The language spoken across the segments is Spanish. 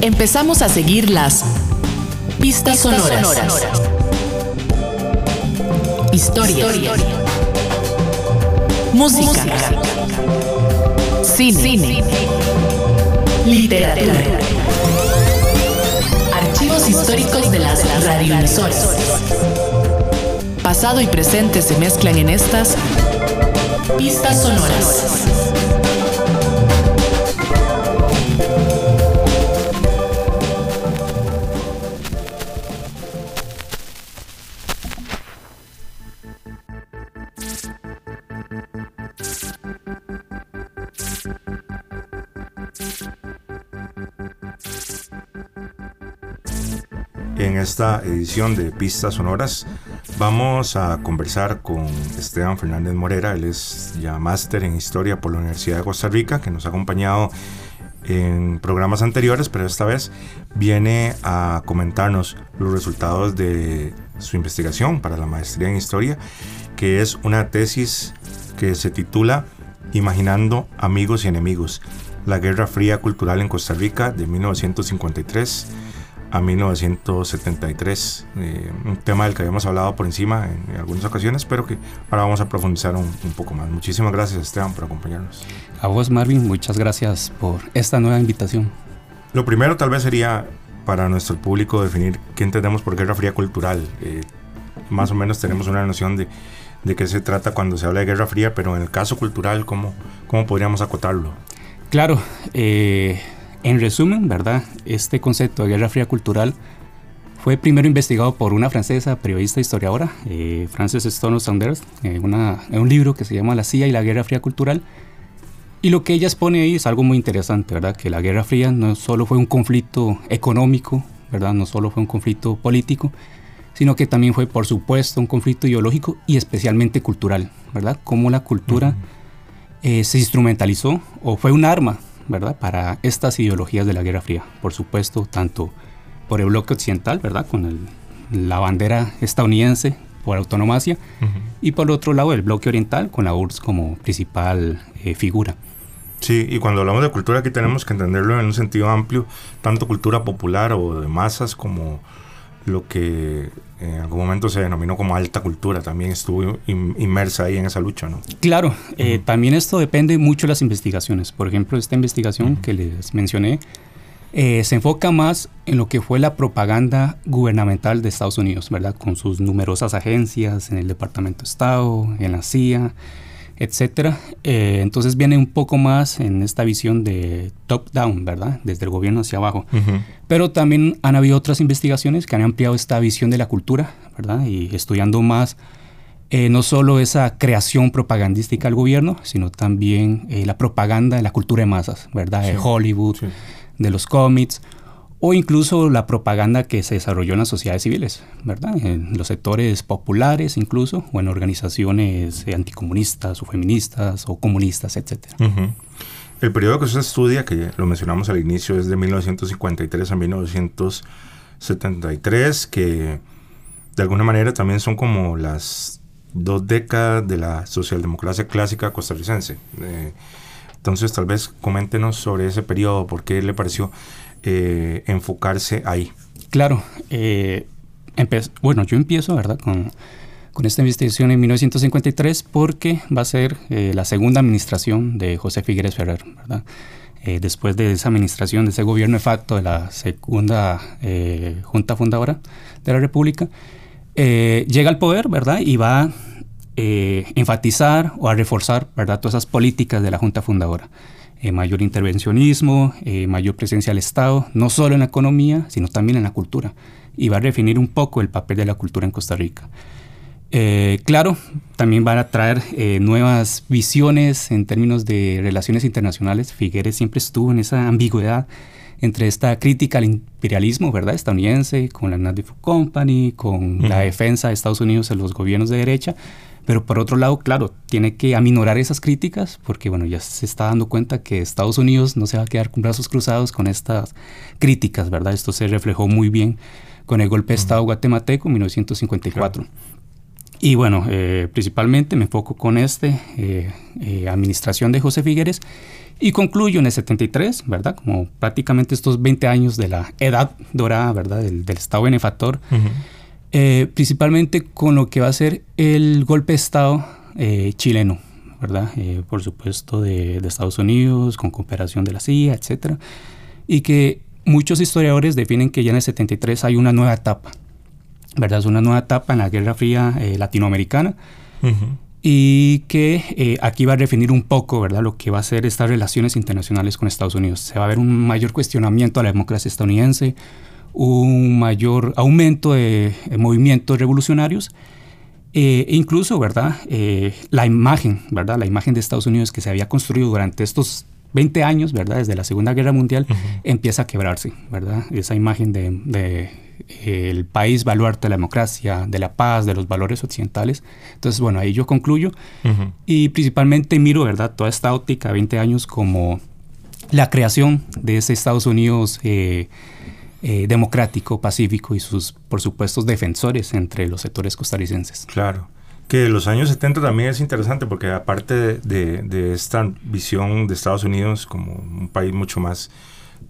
Empezamos a seguir las pistas, sonoras. Historia. Música. Cine. Literatura. Archivos históricos de las radioemisoras. Pasado y presente se mezclan en estas pistas sonoras. Esta edición de Pistas Sonoras. Vamos a conversar con Esteban Fernández Morera, él es ya máster en Historia por la Universidad de Costa Rica, que nos ha acompañado en programas anteriores, pero esta vez viene a comentarnos los resultados de su investigación para la maestría en Historia, que es una tesis que se titula Imaginando amigos y enemigos, la Guerra Fría Cultural en Costa Rica de 1953 a 1973, eh, un tema del que habíamos hablado por encima en, algunas ocasiones, pero que ahora vamos a profundizar un, poco más. Muchísimas gracias Esteban por acompañarnos. A vos Marvin, muchas gracias por esta nueva invitación. Lo primero tal vez sería para nuestro público definir qué entendemos por Guerra Fría Cultural. Eh, más o menos tenemos una noción de, de qué se trata cuando se habla de Guerra Fría, pero en el caso cultural, ¿cómo, cómo podríamos acotarlo? Claro, eh, en resumen, ¿verdad? Este concepto de Guerra Fría Cultural fue primero investigado por una francesa periodista historiadora, eh, Frances Stone Saunders, en, un libro que se llama La CIA y la Guerra Fría Cultural. Y lo que ella expone ahí es algo muy interesante, ¿verdad? Que la Guerra Fría no solo fue un conflicto económico, ¿verdad? No solo fue un conflicto político, sino que también fue, por supuesto, un conflicto ideológico y especialmente cultural, ¿verdad? Cómo la cultura eh, se instrumentalizó o fue un arma ¿verdad? Para estas ideologías de la Guerra Fría. Por supuesto, tanto por el bloque occidental, ¿verdad? Con la bandera estadounidense por autonomacia y por otro lado el bloque oriental con la URSS como principal eh, figura. Sí, y cuando hablamos de cultura aquí tenemos que entenderlo en un sentido amplio, tanto cultura popular o de masas como lo que en algún momento se denominó como alta cultura, también estuvo inmersa ahí en esa lucha, ¿no? Claro, eh, también esto depende mucho de las investigaciones. Por ejemplo, esta investigación que les mencioné eh, se enfoca más en lo que fue la propaganda gubernamental de Estados Unidos, ¿verdad? Con sus numerosas agencias en el Departamento de Estado, en la CIA, etcétera. Eh, entonces viene un poco más en esta visión de top-down, ¿verdad? Desde el gobierno hacia abajo. Pero también han habido otras investigaciones que han ampliado esta visión de la cultura, ¿verdad? Y estudiando más eh, no solo esa creación propagandística del gobierno, sino también eh, la propaganda de la cultura de masas, ¿verdad? De Hollywood, de los cómics o incluso la propaganda que se desarrolló en las sociedades civiles, ¿verdad? En los sectores populares incluso, o en organizaciones anticomunistas o feministas o comunistas, etc. El periodo que usted estudia, que lo mencionamos al inicio, es de 1953 a 1973, que de alguna manera también son como las dos décadas de la socialdemocracia clásica costarricense. Eh, entonces, tal vez coméntenos sobre ese periodo, por qué le pareció eh, enfocarse ahí. Claro, eh, bueno, yo empiezo, ¿verdad? Con, con, esta investigación en 1953 porque va a ser eh, la segunda administración de José Figueres Ferrer, ¿verdad? después de esa administración, de ese gobierno de facto de la segunda Junta Fundadora de la República, llega al poder, ¿verdad? Y va a enfatizar o a reforzar, ¿verdad? Todas esas políticas de la Junta Fundadora. Eh, mayor intervencionismo, eh, mayor presencia del Estado, no solo en la economía, sino también en la cultura. Y va a definir un poco el papel de la cultura en Costa Rica. Eh, claro, también va a traer nuevas visiones en términos de relaciones internacionales. Figueres siempre estuvo en esa ambigüedad entre esta crítica al imperialismo, ¿verdad? Estadounidense, con la Native Company, con la defensa de Estados Unidos en los gobiernos de derecha, pero por otro lado, claro, tiene que aminorar esas críticas porque, bueno, ya se está dando cuenta que Estados Unidos no se va a quedar con brazos cruzados con estas críticas, ¿verdad? Esto se reflejó muy bien con el golpe de Estado guatemalteco en 1954. Y bueno, eh, principalmente me enfoco con este, eh, eh, administración de José Figueres, Y concluyo en el 73, ¿verdad? Como prácticamente estos 20 años de la edad dorada, ¿verdad? Del, Estado benefactor, eh, principalmente con lo que va a ser el golpe de Estado eh, chileno, ¿verdad? Eh, por supuesto de, de, Estados Unidos, con cooperación de la CIA, etcétera. Y que muchos historiadores definen que ya en el 73 hay una nueva etapa, ¿verdad? Es una nueva etapa en la Guerra Fría latinoamericana y que eh, aquí va a definir un poco ¿verdad? lo que va a ser estas relaciones internacionales con Estados Unidos. Se va a ver un mayor cuestionamiento a la democracia estadounidense, un mayor aumento de, movimientos revolucionarios eh, e incluso ¿verdad? Eh, la imagen, ¿verdad? la imagen de Estados Unidos que se había construido durante estos 20 años, ¿verdad? desde la Segunda Guerra Mundial, empieza a quebrarse. ¿verdad? Esa imagen de el país baluarte de la democracia, de la paz, de los valores occidentales. Entonces, bueno, ahí yo concluyo y principalmente miro, ¿verdad?, toda esta óptica, 20 años, como la creación de ese Estados Unidos eh, democrático, pacífico y sus, por supuesto, defensores entre los sectores costarricenses. Claro. Que los años 70 también es interesante porque aparte de, de esta visión de Estados Unidos como un país mucho más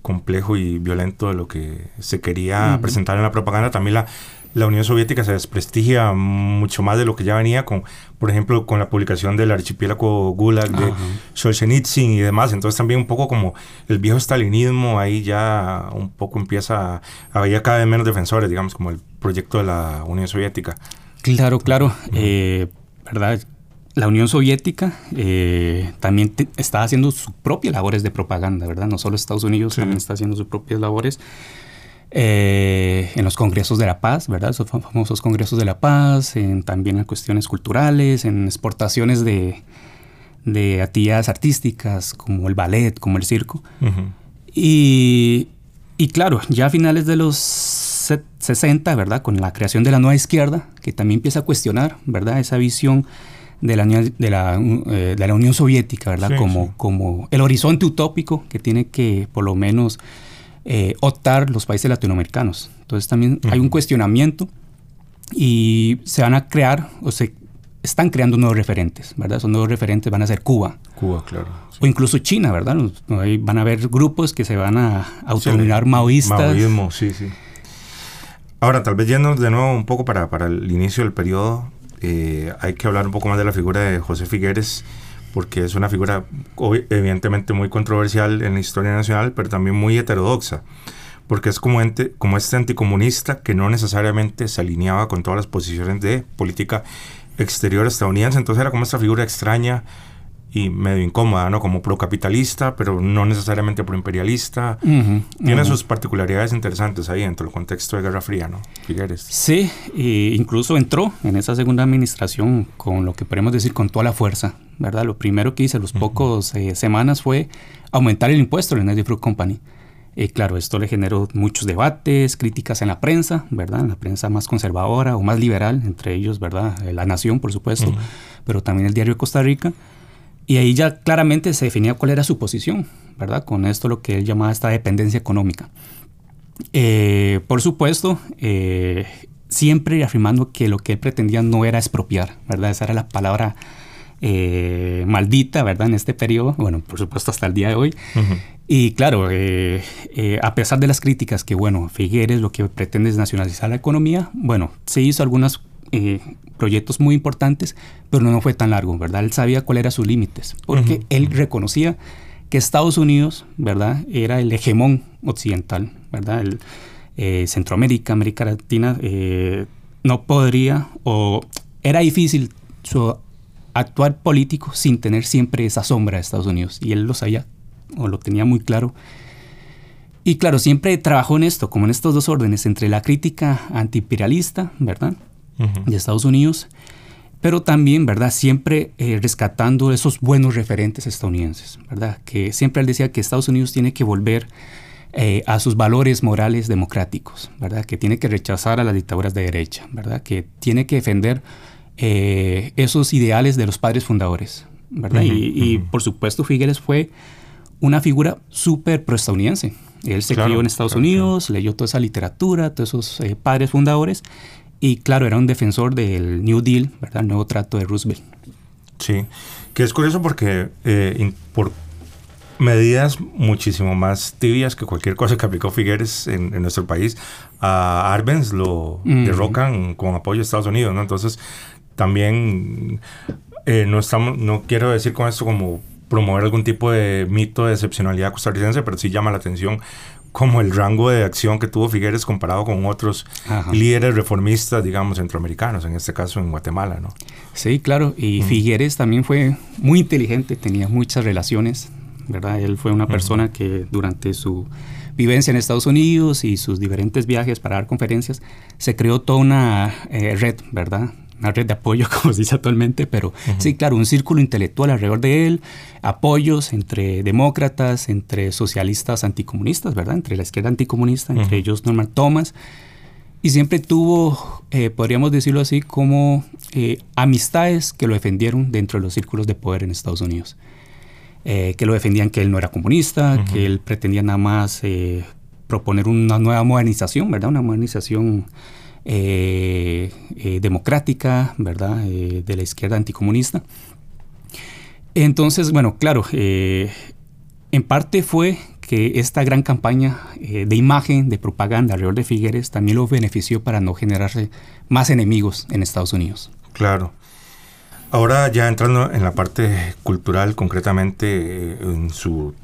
complejo y violento de lo que se quería presentar en la propaganda. También la, la Unión Soviética se desprestigia mucho más de lo que ya venía con, por ejemplo, con la publicación del archipiélago Gulag de Solzhenitsyn y demás. Entonces también un poco como el viejo stalinismo ahí ya un poco empieza a haber cada vez menos defensores, digamos, como el proyecto de la Unión Soviética. Claro, claro. Eh, ¿Verdad? la Unión Soviética eh, también está haciendo sus propias labores de propaganda, ¿verdad? No solo Estados Unidos también está haciendo sus propias labores eh, en los congresos de la paz, ¿verdad? Esos famosos congresos de la paz, en, también en cuestiones culturales, en exportaciones de, de actividades artísticas como el ballet, como el circo. y, y claro, ya a finales de los 60, ¿verdad? Con la creación de la nueva izquierda, que también empieza a cuestionar, ¿verdad? Esa visión de la, de la, eh, de la Unión Soviética, ¿verdad? como, como el horizonte utópico que tiene que, por lo menos, eh, optar los países latinoamericanos. Entonces también hay un cuestionamiento y se van a crear, o se están creando nuevos referentes, ¿verdad? Esos nuevos referentes van a ser Cuba. Cuba, claro. O incluso China, ¿verdad? Ahí van a haber grupos que se van a autonominar maoístas. Maoísmo, sí, sí. Ahora, tal vez yendo de nuevo un poco para, para el inicio del periodo, eh, hay que hablar un poco más de la figura de José Figueres, porque es una figura evidentemente muy controversial en la historia nacional, pero también muy heterodoxa, porque es como, ente, como este anticomunista que no necesariamente se alineaba con todas las posiciones de política exterior estadounidense, entonces era como esta figura extraña, y medio incómoda, ¿no? Como procapitalista, pero no necesariamente proimperialista. Tiene sus particularidades interesantes ahí dentro del contexto de Guerra Fría, ¿no? Figueres. Sí, e incluso entró en esa segunda administración con lo que podemos decir con toda la fuerza, ¿verdad? Lo primero que hice los pocos eh, semanas fue aumentar el impuesto en el Fruit Company. Y claro, esto le generó muchos debates, críticas en la prensa, ¿verdad? En la prensa más conservadora o más liberal, entre ellos, ¿verdad? La Nación, por supuesto, pero también el Diario de Costa Rica. Y ahí ya claramente se definía cuál era su posición, ¿verdad? Con esto lo que él llamaba esta dependencia económica. Eh, por supuesto, eh, siempre afirmando que lo que él pretendía no era expropiar, ¿verdad? Esa era la palabra eh, maldita, ¿verdad? En este periodo, bueno, por supuesto hasta el día de hoy. Y claro, a pesar de las críticas que, bueno, Figueres lo que pretende es nacionalizar la economía, bueno, se hizo algunas eh, proyectos muy importantes, pero no fue tan largo, ¿verdad? Él sabía cuáles eran sus límites, porque él reconocía que Estados Unidos, ¿verdad? Era el hegemón occidental, ¿verdad? El, eh, Centroamérica, América Latina, eh, no podría o era difícil su actuar político sin tener siempre esa sombra de Estados Unidos. Y él lo sabía o lo tenía muy claro. Y claro, siempre trabajó en esto, como en estos dos órdenes, entre la crítica antiimperialista, ¿verdad? De Estados Unidos, pero también, ¿verdad? Siempre eh, rescatando esos buenos referentes estadounidenses, ¿verdad? Que siempre él decía que Estados Unidos tiene que volver eh, a sus valores morales democráticos, ¿verdad? Que tiene que rechazar a las dictaduras de derecha, ¿verdad? Que tiene que defender eh, esos ideales de los padres fundadores, ¿verdad? y, por supuesto Figueres fue una figura súper proestadounidense. Él se crió en Estados Unidos, leyó toda esa literatura, todos esos padres fundadores y claro, era un defensor del New Deal, ¿verdad? El nuevo trato de Roosevelt. Sí, que es curioso porque eh, por medidas muchísimo más tibias que cualquier cosa que aplicó Figueres en, nuestro país. A Arbenz lo derrocan con apoyo de Estados Unidos, ¿no? Entonces, también eh, no, estamos, no quiero decir con esto como promover algún tipo de mito de excepcionalidad costarricense, pero sí llama la atención como el rango de acción que tuvo Figueres comparado con otros líderes reformistas, digamos, centroamericanos, en este caso en Guatemala, ¿no? Sí, claro, y Figueres también fue muy inteligente, tenía muchas relaciones, ¿verdad? Él fue una persona que durante su vivencia en Estados Unidos y sus diferentes viajes para dar conferencias, se creó toda una eh, red, ¿verdad? Una red de apoyo, como se dice actualmente, pero sí, claro, un círculo intelectual alrededor de él, apoyos entre demócratas, entre socialistas anticomunistas, ¿verdad? Entre la izquierda anticomunista, entre ellos Norman Thomas, y siempre tuvo, eh, podríamos decirlo así, como eh, amistades que lo defendieron dentro de los círculos de poder en Estados Unidos. Eh, que lo defendían que él no era comunista, que él pretendía nada más proponer una nueva modernización, ¿verdad? Una modernización eh, eh, democrática, ¿verdad? Eh, de la izquierda anticomunista. Entonces, bueno, claro, en parte fue que esta gran campaña de imagen, de propaganda alrededor de Figueres también lo benefició para no generarse más enemigos en Estados Unidos. Claro. Ahora ya entrando en la parte cultural, concretamente en su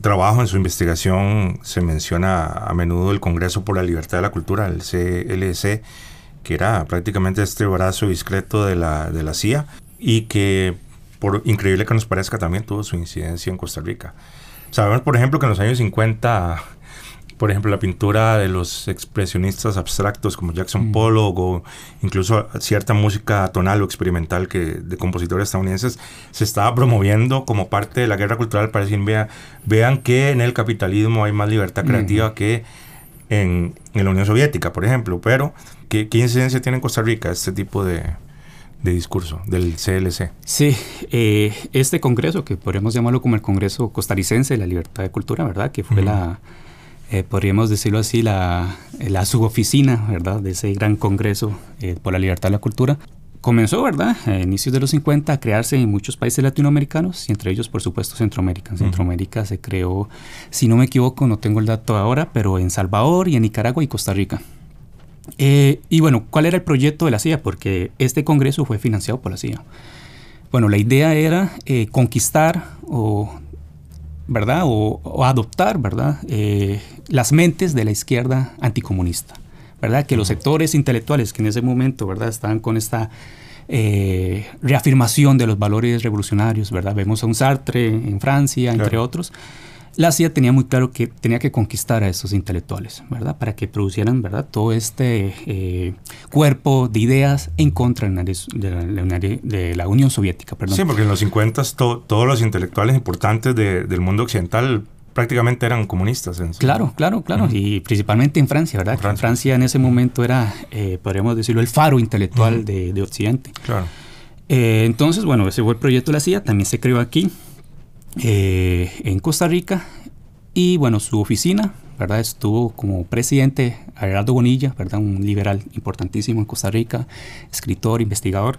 trabajo, en su investigación, se menciona a menudo el Congreso por la Libertad de la Cultura, el CLC, que era prácticamente este brazo discreto de la, de la CIA y que, por increíble que nos parezca, también tuvo su incidencia en Costa Rica. Sabemos, por ejemplo, que en los años 50 por ejemplo, la pintura de los expresionistas abstractos como Jackson mm. Pollock o incluso cierta música tonal o experimental que de compositores estadounidenses se estaba promoviendo como parte de la guerra cultural para decir, vean, vean que en el capitalismo hay más libertad creativa que en, en, la Unión Soviética, por ejemplo. Pero, ¿qué, ¿qué, incidencia tiene en Costa Rica este tipo de, de discurso del CLC? Sí, eh, este congreso, que podríamos llamarlo como el Congreso Costarricense de la Libertad de Cultura, ¿verdad? Que fue la eh, podríamos decirlo así, la, la, suboficina, ¿verdad?, de ese gran congreso eh, por la libertad de la cultura. Comenzó, ¿verdad?, a inicios de los 50 a crearse en muchos países latinoamericanos y entre ellos, por supuesto, Centroamérica. En Centroamérica se creó, si no me equivoco, no tengo el dato ahora, pero en Salvador y en Nicaragua y Costa Rica. Eh, y bueno, ¿cuál era el proyecto de la CIA? Porque este congreso fue financiado por la CIA. Bueno, la idea era conquistar o ¿verdad? O, adoptar, ¿verdad? Eh, las mentes de la izquierda anticomunista, ¿verdad? Que los sectores intelectuales que en ese momento, ¿verdad? Estaban con esta eh, reafirmación de los valores revolucionarios, ¿verdad? Vemos a un Sartre en Francia, entre otros, la CIA tenía muy claro que tenía que conquistar a esos intelectuales, ¿verdad? Para que producieran, ¿verdad? Todo este eh, cuerpo de ideas en contra de la, Unión Soviética, perdón. Sí, porque en los 50 todos los intelectuales importantes del mundo occidental prácticamente eran comunistas. Claro, claro, claro. Y principalmente en Francia, ¿verdad? Francia. Francia en ese momento era, eh, podríamos decirlo, el faro intelectual de, Occidente. Claro. Eh, entonces, bueno, ese fue el proyecto de la CIA, también se creó aquí. Eh, en Costa Rica y bueno, su oficina, ¿verdad? Estuvo como presidente Gerardo Bonilla, ¿verdad? Un liberal importantísimo en Costa Rica, escritor, investigador.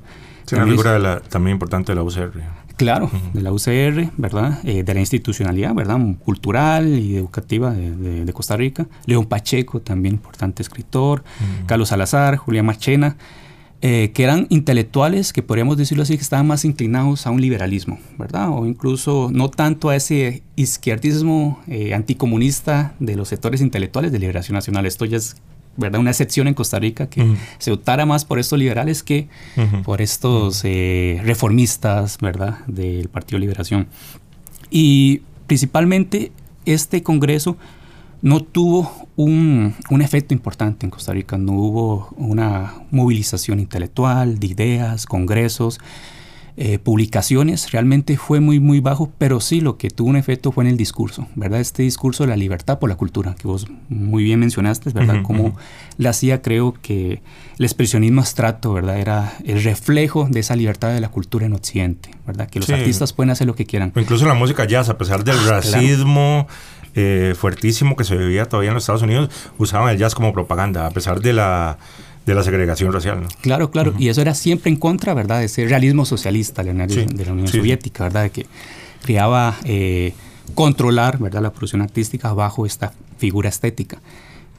una figura también importante de la UCR. Claro, de la UCR, ¿verdad? Eh, de la institucionalidad, ¿verdad? Cultural y educativa de, Costa Rica. León Pacheco, también importante escritor. Carlos Salazar, Julián Machena. Eh, que eran intelectuales que podríamos decirlo así, que estaban más inclinados a un liberalismo, ¿verdad? O incluso no tanto a ese izquierdismo eh, anticomunista de los sectores intelectuales de liberación nacional. Esto ya es ¿verdad? Una excepción en Costa Rica que se optara más por estos liberales que por estos eh, reformistas, ¿verdad? Del Partido Liberación. Y principalmente este Congreso no tuvo un, efecto importante en Costa Rica, no hubo una movilización intelectual de ideas, congresos, eh, publicaciones, realmente fue muy, muy bajo, pero sí lo que tuvo un efecto fue en el discurso, ¿verdad? Este discurso de la libertad por la cultura, que vos muy bien mencionaste, ¿verdad? Como la hacía, creo que el expresionismo abstracto, ¿verdad? Era el reflejo de esa libertad de la cultura en Occidente, ¿verdad? Que los artistas pueden hacer lo que quieran. incluso la música jazz, a pesar del ah, racismo, eh, fuertísimo que se vivía todavía en los Estados Unidos, usaban el jazz como propaganda, a pesar de la, de la segregación racial. Claro, claro, y eso era siempre en contra, ¿verdad?, de ese realismo socialista de la, Unión Soviética, ¿verdad?, que creaba... Eh, controlar ¿verdad? la producción artística bajo esta figura estética.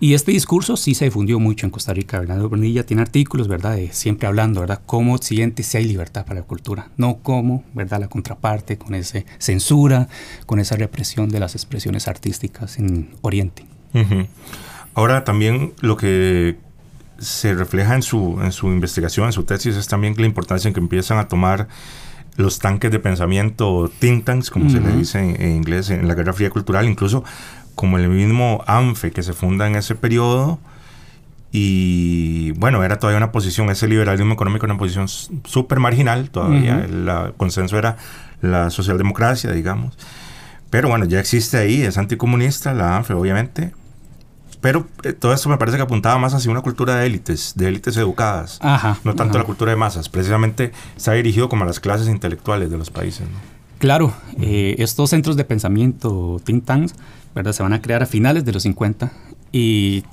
Y este discurso sí se difundió mucho en Costa Rica. Bernardo Bonilla tiene artículos, ¿verdad? De siempre hablando, ¿verdad? Cómo siente si hay libertad para la cultura. No como, ¿verdad? La contraparte con esa censura, con esa represión de las expresiones artísticas en Oriente. Ahora también lo que se refleja en su, en su investigación, en su tesis, es también la importancia en que empiezan a tomar los tanques de pensamiento, think tanks, como se le dice en, inglés, en la Guerra Fría Cultural, incluso como el mismo ANFE que se funda en ese periodo. Y bueno, era todavía una posición, ese liberalismo económico, una posición súper marginal, todavía el consenso era la socialdemocracia, digamos. Pero bueno, ya existe ahí, es anticomunista, la ANFE, obviamente, pero eh, todo esto me parece que apuntaba más hacia una cultura de élites, de élites educadas, no tanto la cultura de masas. Precisamente está dirigido como a las clases intelectuales de los países. Claro, eh, estos centros de pensamiento, think tanks, ¿verdad? se van a crear a finales de los 50 y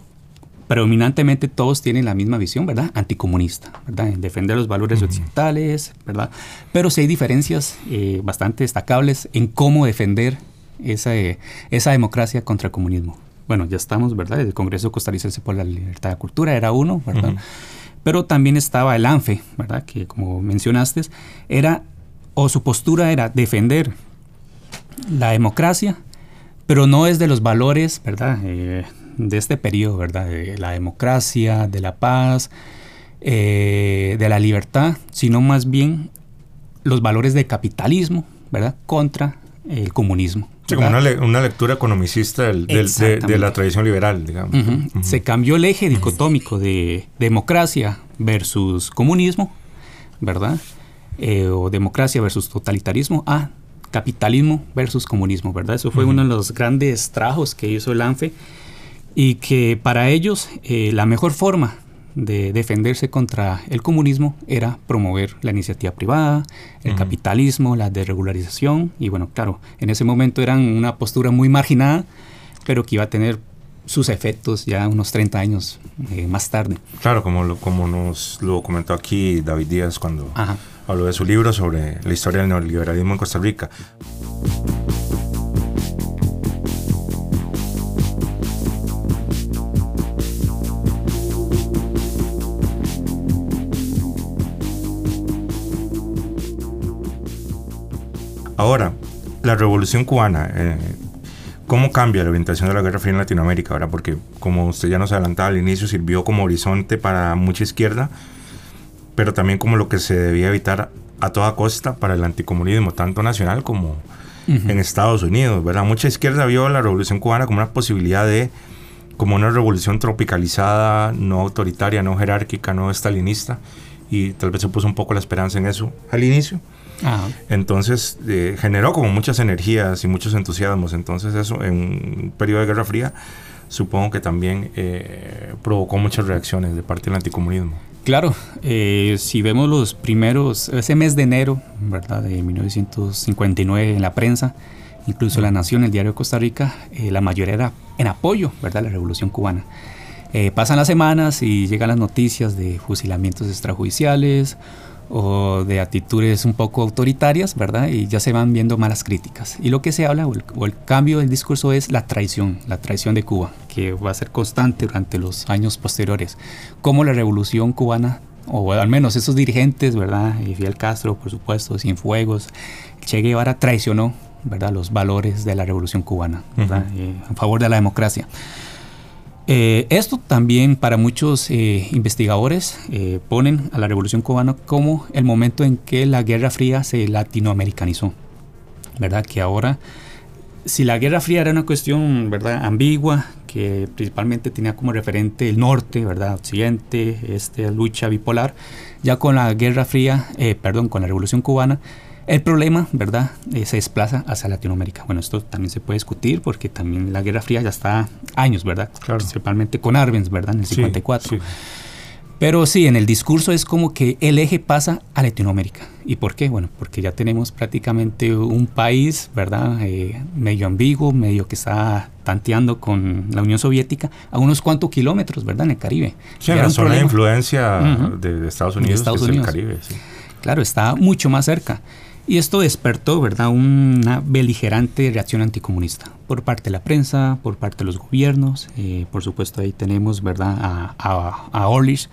predominantemente todos tienen la misma visión, ¿verdad? Anticomunista, ¿verdad? En defender los valores occidentales, ¿verdad? Pero sí hay diferencias eh, bastante destacables en cómo defender esa, esa democracia contra el comunismo bueno, ya estamos, ¿verdad? El Congreso Costarricense por la Libertad de Cultura era uno, ¿verdad? Pero también estaba el ANFE, ¿verdad? Que como mencionaste, era, o su postura era defender la democracia, pero no es de los valores, ¿verdad? Eh, de este periodo, ¿verdad? De la democracia, de la paz, eh, de la libertad, sino más bien los valores de capitalismo, ¿verdad? Contra el comunismo. como una, lectura economicista de, la tradición liberal, digamos. Se cambió el eje dicotómico de democracia versus comunismo, ¿verdad? Eh, o democracia versus totalitarismo a capitalismo versus comunismo, ¿verdad? Eso fue uno de los grandes trabajos que hizo el ANFE y que para ellos eh, la mejor forma de defenderse contra el comunismo era promover la iniciativa privada, el capitalismo, la desregularización y bueno, claro, en ese momento eran una postura muy marginada, pero que iba a tener sus efectos ya unos 30 años eh, más tarde. Claro, como, lo, como nos lo comentó aquí David Díaz cuando habló de su libro sobre la historia del neoliberalismo en Costa Rica. Ahora, la revolución cubana, eh, ¿cómo cambia la orientación de la Guerra Fría en Latinoamérica? Ahora, porque como usted ya nos adelantaba al inicio, sirvió como horizonte para mucha izquierda, pero también como lo que se debía evitar a toda costa para el anticomunismo, tanto nacional como en Estados Unidos, ¿verdad? Mucha izquierda vio la revolución cubana como una posibilidad de, como una revolución tropicalizada, no autoritaria, no jerárquica, no estalinista, y tal vez se puso un poco la esperanza en eso al inicio. Entonces eh, generó como muchas energías y muchos entusiasmos. Entonces eso en un periodo de Guerra Fría supongo que también eh, provocó muchas reacciones de parte del anticomunismo. Claro, eh, si vemos los primeros, ese mes de enero, ¿verdad? De 1959 en la prensa, incluso La Nación, el diario de Costa Rica, la mayoría era en apoyo, ¿verdad? La revolución cubana. pasan las semanas y llegan las noticias de fusilamientos extrajudiciales, o de actitudes un poco autoritarias, ¿verdad? Y ya se van viendo malas críticas. Y lo que se habla, o el, cambio del discurso es la traición, la traición de Cuba, que va a ser constante durante los años posteriores. Como la revolución cubana, o al menos esos dirigentes, ¿verdad? Y Fidel Castro, por supuesto, Cienfuegos, Che Guevara traicionó, ¿verdad? Los valores de la revolución cubana, ¿verdad? Eh, a favor de la democracia. Eh, esto también para muchos eh, investigadores eh, ponen a la Revolución Cubana como el momento en que la Guerra Fría se latinoamericanizó, ¿verdad? Que ahora, si la Guerra Fría era una cuestión, ¿verdad? Ambigua, que principalmente tenía como referente el norte, ¿verdad? Occidente, esta lucha bipolar, ya con la Guerra Fría, perdón, con la Revolución Cubana, el problema, ¿verdad?, eh, se desplaza hacia Latinoamérica. Bueno, esto también se puede discutir porque también la Guerra Fría ya está años, ¿verdad? Principalmente con Arbenz, ¿verdad?, en el 54. Pero sí, en el discurso es como que el eje pasa a Latinoamérica. ¿Y por qué? Bueno, porque ya tenemos prácticamente un país, ¿verdad? Eh, medio ambiguo, medio que está tanteando con la Unión Soviética a unos cuantos kilómetros, ¿verdad? En el Caribe. Sí, en la zona de influencia de, Estados Unidos, de Estados Unidos. el Caribe, sí. Claro, está mucho más cerca. Y esto despertó, ¿verdad?, una beligerante reacción anticomunista por parte de la prensa, por parte de los gobiernos. Eh, por supuesto, ahí tenemos, ¿verdad?, a, a, a Orlich.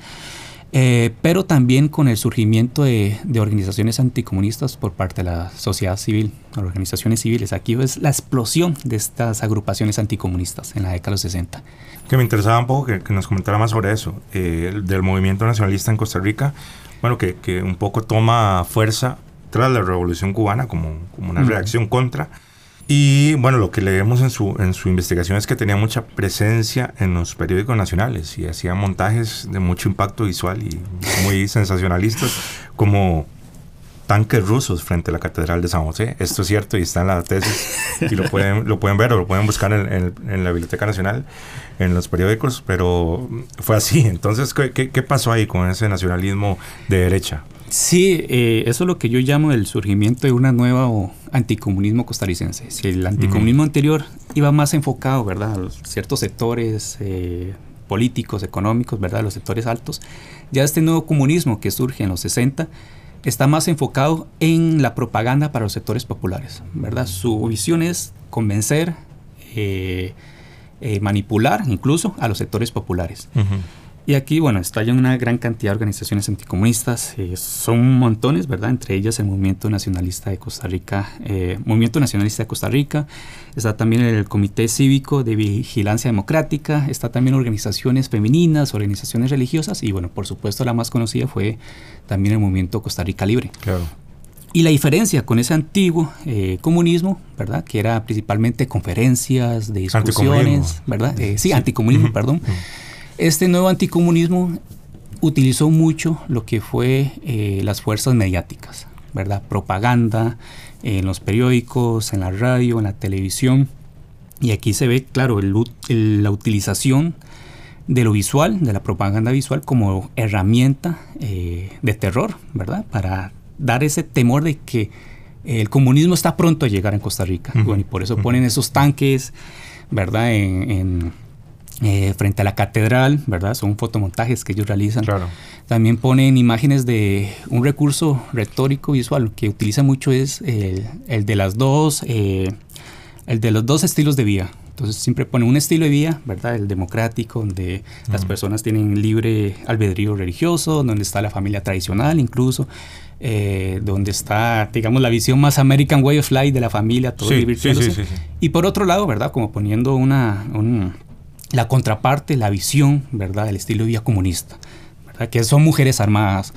Eh, pero también con el surgimiento de, de, organizaciones anticomunistas por parte de la sociedad civil, organizaciones civiles. Aquí es la explosión de estas agrupaciones anticomunistas en la década de los 60. Que me interesaba un poco que, que nos comentara más sobre eso, eh, del movimiento nacionalista en Costa Rica, bueno, que, que, un poco toma fuerza tras la revolución cubana como, como una mm. reacción contra y bueno, lo que leemos en su, en su investigación es que tenía mucha presencia en los periódicos nacionales y hacía montajes de mucho impacto visual y muy sensacionalistas, como tanques rusos frente a la Catedral de San José. Esto es cierto y está en la tesis y lo pueden, lo pueden ver o lo pueden buscar en, en, en la Biblioteca Nacional, en los periódicos, pero fue así. Entonces, ¿qué, qué, qué pasó ahí con ese nacionalismo de derecha? Sí, eh, eso es lo que yo llamo el surgimiento de una nueva anticomunismo costarricense. Si el anticomunismo uh -huh. anterior iba más enfocado, ¿verdad?, a ciertos sectores eh, políticos, económicos, ¿verdad?, los sectores altos, ya este nuevo comunismo que surge en los 60 está más enfocado en la propaganda para los sectores populares, ¿verdad? Su visión es convencer, eh, eh, manipular incluso a los sectores populares. Uh -huh. Y aquí, bueno, estallan una gran cantidad de organizaciones anticomunistas, eh, son montones, ¿verdad? Entre ellas el Movimiento Nacionalista de Costa Rica, eh, Movimiento Nacionalista de Costa Rica, está también el Comité Cívico de Vigilancia Democrática, está también organizaciones femeninas, organizaciones religiosas y, bueno, por supuesto la más conocida fue también el Movimiento Costa Rica Libre. Claro. Y la diferencia con ese antiguo eh, comunismo, ¿verdad? Que era principalmente conferencias, de discusiones, ¿verdad? Eh, sí, anticomunismo, uh -huh. perdón. Uh -huh este nuevo anticomunismo utilizó mucho lo que fue eh, las fuerzas mediáticas, ¿verdad? Propaganda en los periódicos, en la radio, en la televisión. Y aquí se ve, claro, el, el, la utilización de lo visual, de la propaganda visual, como herramienta eh, de terror, ¿verdad? Para dar ese temor de que el comunismo está pronto a llegar en Costa Rica. Uh -huh. Bueno, y por eso ponen esos tanques, ¿verdad? En, en eh, frente a la catedral, ¿verdad? Son fotomontajes que ellos realizan. Claro. También ponen imágenes de un recurso retórico visual que utiliza mucho es el, el de las dos, eh, el de los dos estilos de vida. Entonces siempre ponen un estilo de vida, ¿verdad? El democrático, donde uh -huh. las personas tienen libre albedrío religioso, donde está la familia tradicional incluso, eh, donde está, digamos, la visión más American Way of Life de la familia, todo sí, divirtiéndose. Sí, sí, sí, y por otro lado, ¿verdad? Como poniendo una, un, la contraparte, la visión, ¿verdad? del estilo de vida comunista, ¿verdad? Que son mujeres armadas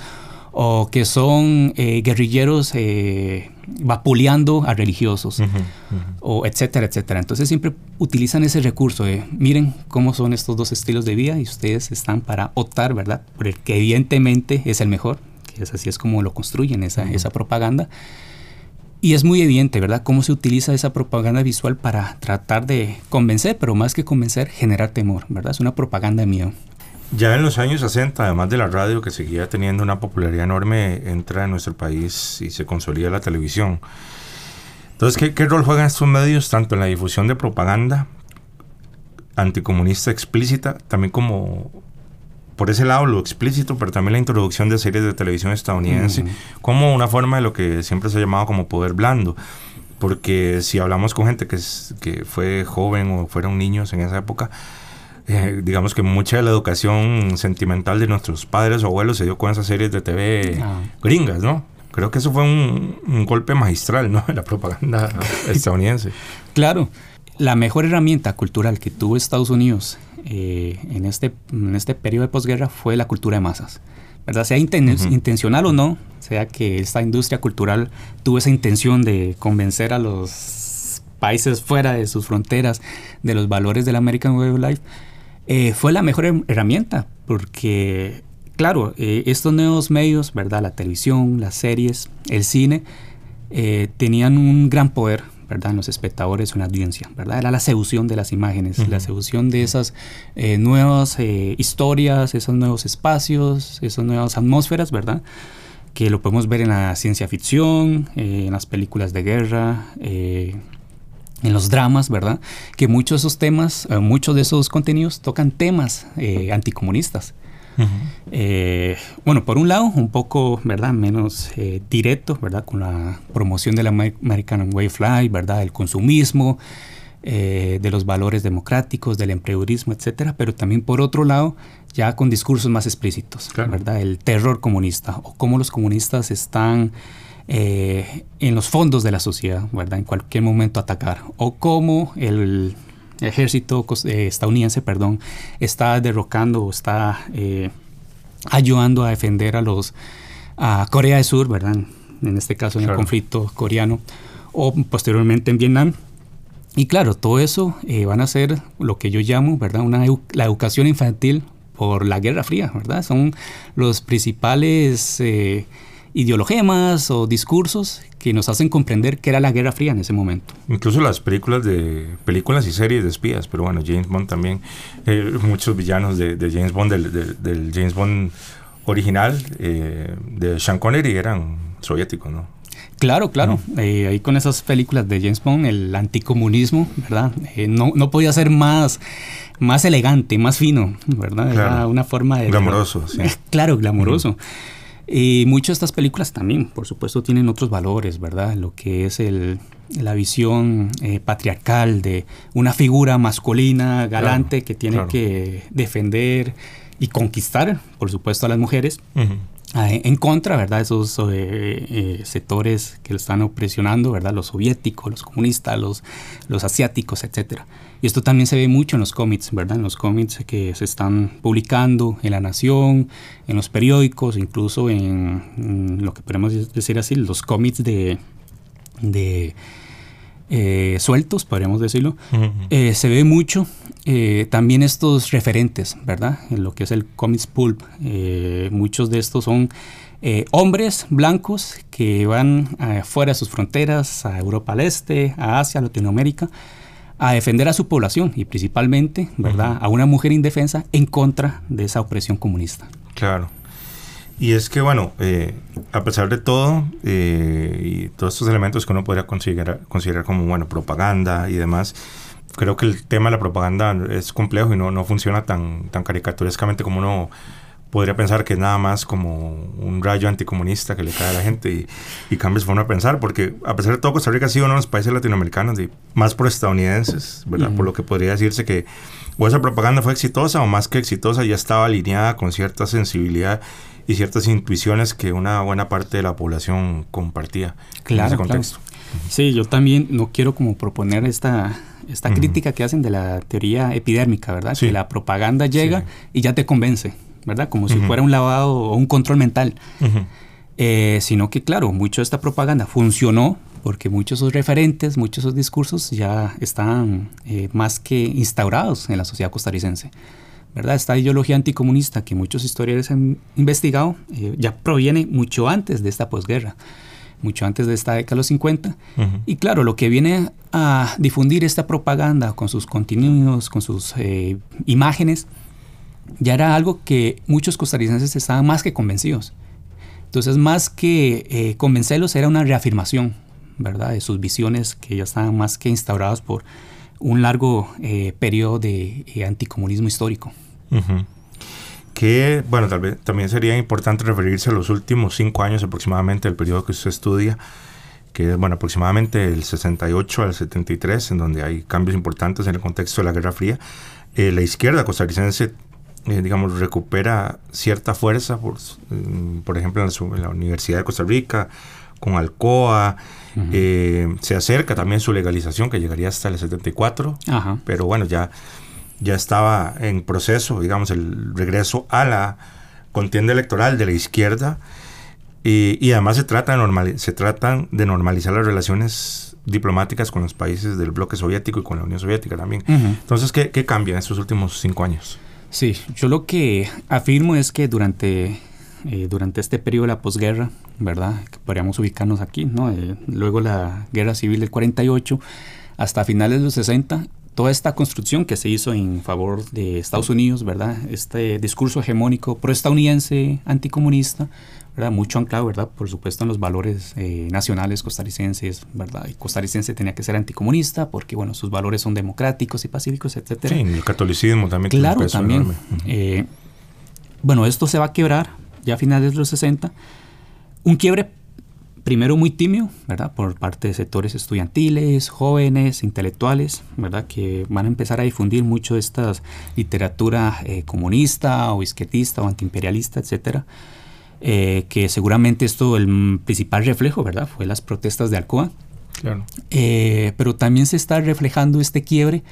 o que son eh, guerrilleros eh, vapuleando a religiosos, uh -huh, uh -huh. o etcétera, etcétera. Entonces siempre utilizan ese recurso de, miren cómo son estos dos estilos de vida y ustedes están para optar, ¿verdad? Por el que evidentemente es el mejor, que es así es como lo construyen esa, uh -huh. esa propaganda. Y es muy evidente, ¿verdad?, cómo se utiliza esa propaganda visual para tratar de convencer, pero más que convencer, generar temor, ¿verdad? Es una propaganda mía. Ya en los años 60, además de la radio que seguía teniendo una popularidad enorme, entra en nuestro país y se consolida la televisión. Entonces, ¿qué, qué rol juegan estos medios tanto en la difusión de propaganda anticomunista explícita, también como por ese lado lo explícito, pero también la introducción de series de televisión estadounidense, uh -huh. como una forma de lo que siempre se ha llamado como poder blando. Porque si hablamos con gente que, es, que fue joven o fueron niños en esa época, eh, digamos que mucha de la educación sentimental de nuestros padres o abuelos se dio con esas series de TV -huh. gringas, ¿no? Creo que eso fue un, un golpe magistral, ¿no? La propaganda estadounidense. Claro. La mejor herramienta cultural que tuvo Estados Unidos eh, en, este, en este periodo de posguerra fue la cultura de masas. ¿verdad? Sea inten uh -huh. intencional o no, sea que esta industria cultural tuvo esa intención de convencer a los países fuera de sus fronteras de los valores del American Way of Life, eh, fue la mejor herramienta, porque, claro, eh, estos nuevos medios, ¿verdad? La televisión, las series, el cine, eh, tenían un gran poder ¿verdad? en los espectadores o en la audiencia. ¿verdad? Era la seducción de las imágenes, uh -huh. la seducción de esas eh, nuevas eh, historias, esos nuevos espacios, esas nuevas atmósferas, ¿verdad? que lo podemos ver en la ciencia ficción, eh, en las películas de guerra, en los dramas, ¿verdad? Que muchos de esos temas, muchos de esos contenidos tocan temas anticomunistas. Eh, bueno, por un lado, un poco, ¿verdad? Menos eh, directo, ¿verdad? Con la promoción del American Way Fly, ¿verdad? El consumismo, eh, de los valores democráticos, del emprendedurismo, etcétera, pero también por otro lado, ya con discursos más explícitos, ¿verdad? El terror comunista o cómo los comunistas están eh, en los fondos de la sociedad, ¿verdad? En cualquier momento atacar o cómo el ejército eh, estadounidense, perdón, está derrocando o está ayudando a defender a los a Corea del Sur, ¿verdad? En este caso en el conflicto coreano o posteriormente en Vietnam y claro, todo eso eh, van a ser lo que yo llamo, ¿verdad? Una la educación infantil por la Guerra Fría, ¿verdad? Son los principales eh, ideologemas o discursos que nos hacen comprender qué era la Guerra Fría en ese momento. Incluso las películas de películas y series de espías, pero bueno, James Bond también, eh, muchos villanos de, James Bond, del, James Bond original, de Sean Connery, eran soviéticos, ¿no? Claro, claro. Eh, ahí con esas películas de James Bond, el anticomunismo, ¿verdad? Eh, no, no, podía ser más, más elegante, más fino, ¿verdad? Era una forma de... Glamoroso, sí. claro, glamoroso. Y muchas de estas películas también, por supuesto, tienen otros valores, ¿verdad? Lo que es el, la visión eh, patriarcal de una figura masculina, galante, que tiene que defender y conquistar, por supuesto, a las mujeres. Ah, en contra, ¿verdad? Esos eh, eh, sectores que lo están opresionando, ¿verdad? Los soviéticos, los comunistas, los, los asiáticos, etc. Y esto también se ve mucho en los cómics, ¿verdad? En los cómics que se están publicando en La Nación, en los periódicos, incluso en, lo que podemos decir así, los cómics de, de eh, sueltos, podríamos decirlo, eh, se ve mucho eh, también estos referentes, ¿verdad? En lo que es el comics pulp. muchos de estos son hombres blancos que van fuera de sus fronteras, a Europa al Este, a Asia, a Latinoamérica, a defender a su población y principalmente, ¿verdad? A una mujer indefensa en contra de esa opresión comunista. Claro. Y es que, bueno, eh, a pesar de todo, eh, y todos estos elementos que uno podría considerar, considerar como, bueno, propaganda y demás, creo que el tema de la propaganda es complejo y no, no funciona tan, tan caricaturescamente como uno podría pensar que es nada más como un rayo anticomunista que le cae a la gente y, y cambia su forma de pensar, porque a pesar de todo, Costa Rica ha sido uno de los países latinoamericanos más por estadounidenses, ¿verdad? Por lo que podría decirse que o esa propaganda fue exitosa o más que exitosa, ya estaba alineada con cierta sensibilidad y ciertas intuiciones que una buena parte de la población compartía claro, en ese contexto. Sí, yo también no quiero como proponer esta, esta crítica que hacen de la teoría epidérmica, ¿verdad? Que la propaganda llega y ya te convence, ¿verdad? Como si fuera un lavado o un control mental. Eh, sino que, claro, mucho de esta propaganda funcionó porque muchos de esos referentes, muchos de esos discursos ya están eh, más que instaurados en la sociedad costarricense. ¿verdad? Esta ideología anticomunista que muchos historiadores han investigado eh, ya proviene mucho antes de esta posguerra, mucho antes de esta década de los 50. Y claro, lo que viene a difundir esta propaganda con sus contenidos, con sus eh, imágenes, ya era algo que muchos costarricenses estaban más que convencidos. Entonces, más que eh, convencerlos, era una reafirmación, ¿verdad? De sus visiones que ya estaban más que instauradas por un largo eh, periodo de eh, anticomunismo histórico. Que, bueno, tal vez también sería importante referirse a los últimos cinco años aproximadamente del periodo que usted estudia, que es, bueno, aproximadamente el 68 al 73, en donde hay cambios importantes en el contexto de la Guerra Fría. Eh, la izquierda costarricense, digamos, recupera cierta fuerza, por, mm, por ejemplo, en la Universidad de Costa Rica, con Alcoa, eh, se acerca también su legalización que llegaría hasta el 74, pero bueno, ya, ya estaba en proceso, digamos, el regreso a la contienda electoral de la izquierda y, además se, trata de se tratan de normalizar las relaciones diplomáticas con los países del bloque soviético y con la Unión Soviética también. Entonces, ¿qué, ¿qué cambia en estos últimos cinco años? Sí, yo lo que afirmo es que durante eh, durante este periodo de la posguerra, ¿verdad? Que podríamos ubicarnos aquí, ¿no? Eh, luego la guerra civil del 48 hasta finales de los 60, toda esta construcción que se hizo en favor de Estados Unidos, ¿verdad? Este discurso hegemónico pro-estadounidense, anticomunista, ¿verdad? Mucho anclado, ¿verdad? Por supuesto en los valores eh, nacionales costarricenses, ¿verdad? Costarricense tenía que ser anticomunista porque, bueno, sus valores son democráticos y pacíficos, etcétera. Sí, el catolicismo también. Claro, también. bueno, esto se va a quebrar ya a finales de los 60. Un quiebre primero muy tímido, ¿verdad? Por parte de sectores estudiantiles, jóvenes, intelectuales, ¿verdad? Que van a empezar a difundir mucho esta literatura eh, comunista o izquierdista o antiimperialista, etcétera. Eh, que seguramente esto, el principal reflejo, ¿verdad? Fue las protestas de Alcoa. Claro. Eh, pero también se está reflejando este quiebre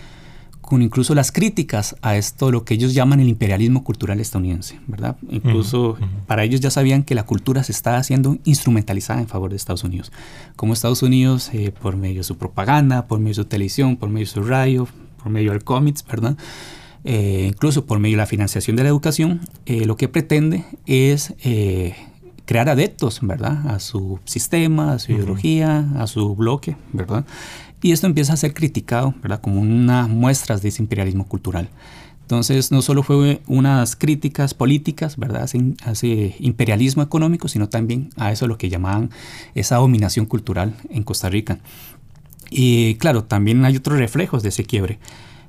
con incluso las críticas a esto, lo que ellos llaman el imperialismo cultural estadounidense, ¿verdad? Incluso para ellos ya sabían que la cultura se estaba haciendo instrumentalizada en favor de Estados Unidos. Como Estados Unidos, eh, por medio de su propaganda, por medio de su televisión, por medio de su radio, por medio del cómics, ¿verdad? Eh, incluso por medio de la financiación de la educación, eh, lo que pretende es crear adeptos, ¿verdad? A su sistema, a su ideología, a su bloque, ¿verdad? Y esto empieza a ser criticado, ¿verdad? Como una muestras de ese imperialismo cultural. Entonces, no solo fue unas críticas políticas, ¿verdad? A ese imperialismo económico, sino también a eso lo que llamaban esa dominación cultural en Costa Rica. Y claro, también hay otros reflejos de ese quiebre.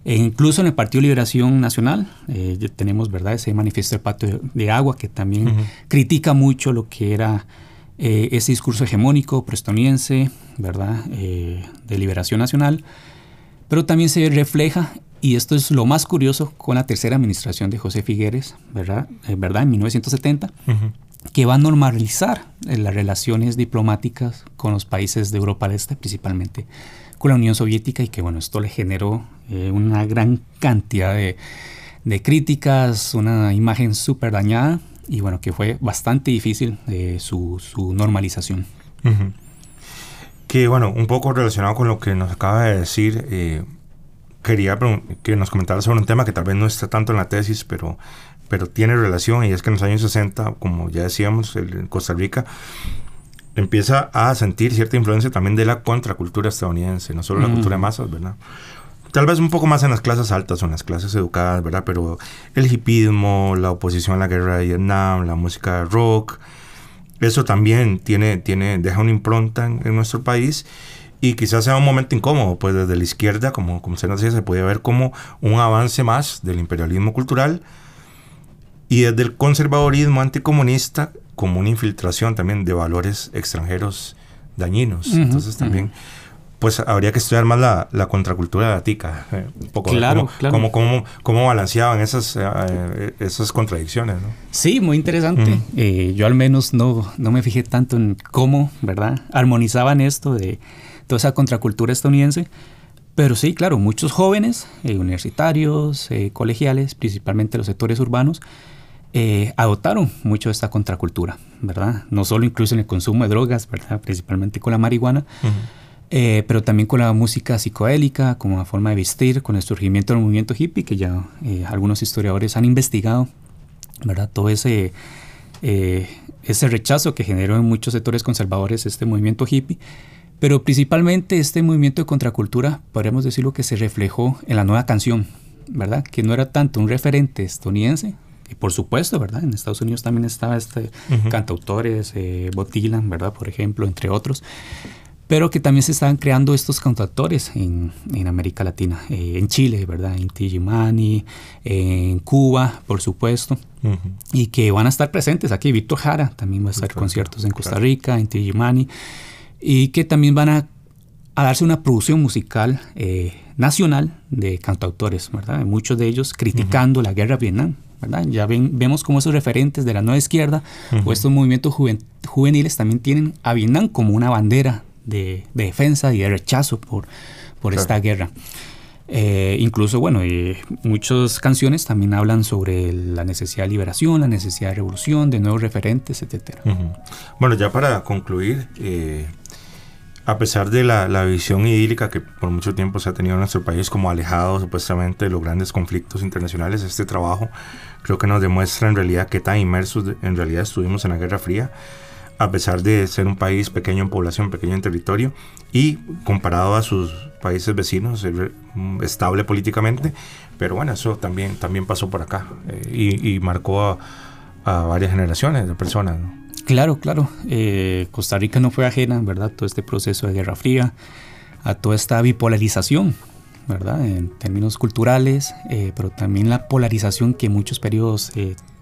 E incluso en el Partido Liberación Nacional eh, tenemos, ¿verdad? Ese manifiesto del Pacto de, Agua que también critica mucho lo que era eh, ese discurso hegemónico prestoniense, ¿verdad? Eh, de liberación nacional, pero también se refleja, y esto es lo más curioso, con la tercera administración de José Figueres, ¿verdad? Eh, ¿verdad? En 1970, que va a normalizar las relaciones diplomáticas con los países de Europa del Este, principalmente con la Unión Soviética, y que, bueno, esto le generó una gran cantidad de, de críticas, una imagen súper dañada, y bueno, que fue bastante difícil eh, su, su, normalización. Que bueno, un poco relacionado con lo que nos acaba de decir, eh, quería que nos comentara sobre un tema que tal vez no está tanto en la tesis, pero, pero tiene relación, y es que en los años 60, como ya decíamos, en Costa Rica empieza a sentir cierta influencia también de la contracultura estadounidense, no solo la cultura de masas, ¿verdad? tal vez un poco más en las clases altas o en las clases educadas, ¿verdad? Pero el hipismo, la oposición a la guerra de Vietnam, la música rock, eso también tiene, tiene, deja una impronta en, nuestro país y quizás sea un momento incómodo, pues desde la izquierda, como, como se nos decía, se puede ver como un avance más del imperialismo cultural y desde el conservadorismo anticomunista como una infiltración también de valores extranjeros dañinos. Entonces también pues habría que estudiar más la, la contracultura de eh, un poco claro, cómo, claro. Cómo, cómo, balanceaban esas, eh, eh, esas contradicciones. ¿no? Sí, muy interesante. yo al menos no, no me fijé tanto en cómo, ¿verdad? Armonizaban esto de toda esa contracultura estadounidense. Pero sí, claro, muchos jóvenes, universitarios, colegiales, principalmente los sectores urbanos, adoptaron mucho esta contracultura, ¿verdad? No solo incluso en el consumo de drogas, ¿verdad? Principalmente con la marihuana, eh, pero también con la música psicoélica, como una forma de vestir, con el surgimiento del movimiento hippie, que ya eh, algunos historiadores han investigado, ¿verdad? Todo ese, eh, ese rechazo que generó en muchos sectores conservadores este movimiento hippie, pero principalmente este movimiento de contracultura, podríamos decirlo que se reflejó en la nueva canción, ¿verdad? Que no era tanto un referente estadounidense, y por supuesto, ¿verdad? En Estados Unidos también estaba este cantautores, Bob Dylan, ¿verdad? Por ejemplo, entre otros pero que también se están creando estos cantautores en, en América Latina, eh, en Chile, ¿verdad? En Tijimani, en Cuba, por supuesto, y que van a estar presentes aquí. Víctor Jara también va a estar conciertos en Costa Rica, en Tijimani, y que también van a, a darse una producción musical eh, nacional de cantautores, ¿verdad? Muchos de ellos criticando la guerra de Vietnam. ¿Verdad? Ya ven, vemos cómo esos referentes de la nueva izquierda o estos movimientos juveniles también tienen a Vietnam como una bandera de, defensa y de rechazo por, por esta guerra. Eh, incluso, bueno, muchas canciones también hablan sobre la necesidad de liberación, la necesidad de revolución, de nuevos referentes, etc. Bueno, ya para concluir, eh, a pesar de la, visión idílica que por mucho tiempo se ha tenido en nuestro país como alejado supuestamente de los grandes conflictos internacionales, este trabajo creo que nos demuestra en realidad qué tan inmersos en realidad estuvimos en la Guerra Fría a pesar de ser un país pequeño en población, pequeño en territorio, y comparado a sus países vecinos, mm, estable políticamente, pero bueno, eso también, también pasó por acá eh, y, marcó a, varias generaciones de personas. Claro, claro. Eh, Costa Rica no fue ajena, ¿verdad? Todo este proceso de Guerra Fría, a toda esta bipolarización, ¿verdad? En términos culturales, eh, pero también la polarización que en muchos periodos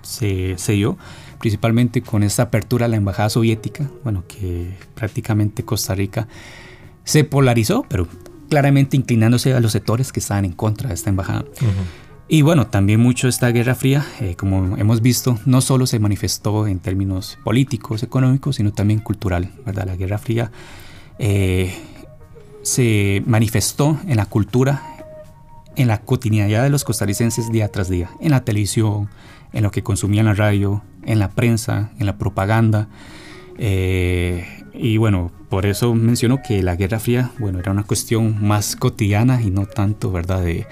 se, se dio principalmente con esta apertura a la embajada soviética, bueno, que prácticamente Costa Rica se polarizó, pero claramente inclinándose a los sectores que estaban en contra de esta embajada. Y bueno, también mucho esta Guerra Fría, eh, como hemos visto, no solo se manifestó en términos políticos, económicos, sino también cultural, ¿verdad? La Guerra Fría eh, se manifestó en la cultura, en la cotidianidad de los costarricenses día tras día, en la televisión, en lo que consumían la radio, en la prensa, en la propaganda. Eh, y bueno, por eso menciono que la Guerra Fría, bueno, era una cuestión más cotidiana y no tanto, ¿verdad?, de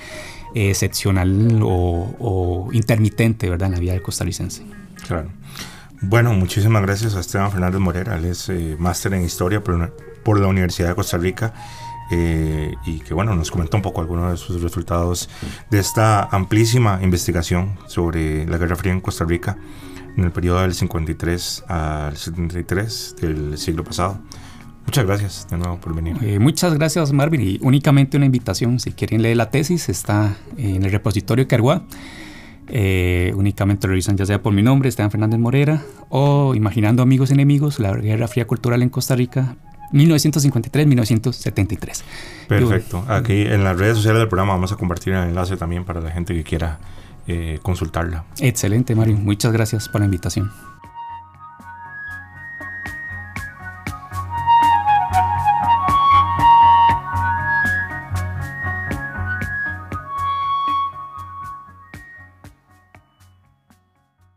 excepcional o, intermitente, ¿verdad?, en la vida del costarricense. Claro. Bueno, muchísimas gracias a Esteban Fernández Morera, él es eh, máster en Historia por, la Universidad de Costa Rica eh, y que bueno, nos comenta un poco algunos de sus resultados de esta amplísima investigación sobre la Guerra Fría en Costa Rica en el periodo del 53 al 73 del siglo pasado. Muchas gracias de nuevo por venir. Eh, muchas gracias Marvin y únicamente una invitación, si quieren leer la tesis, está en el repositorio Carguá. Eh, únicamente lo revisan ya sea por mi nombre, Esteban Fernández Morera, o Imaginando Amigos Enemigos, la Guerra Fría Cultural en Costa Rica, 1953-1973. Perfecto. Aquí en las redes sociales del programa vamos a compartir el enlace también para la gente que quiera eh, consultarla. Excelente, Mario. Muchas gracias por la invitación.